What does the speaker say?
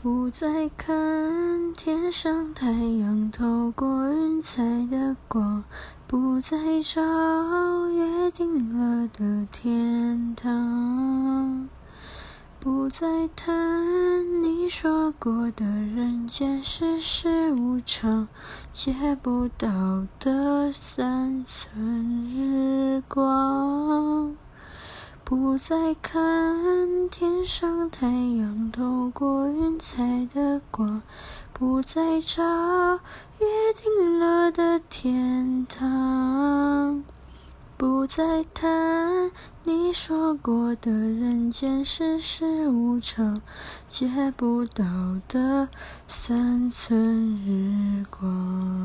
不再看天上太阳透过云彩的光，不再找约定了的天堂，不再叹你说过的人间世事无常，借不到的三寸日光。不再看天上太阳透过云彩的光，不再找约定了的天堂，不再谈你说过的人间世事无常，借不到的三寸日光。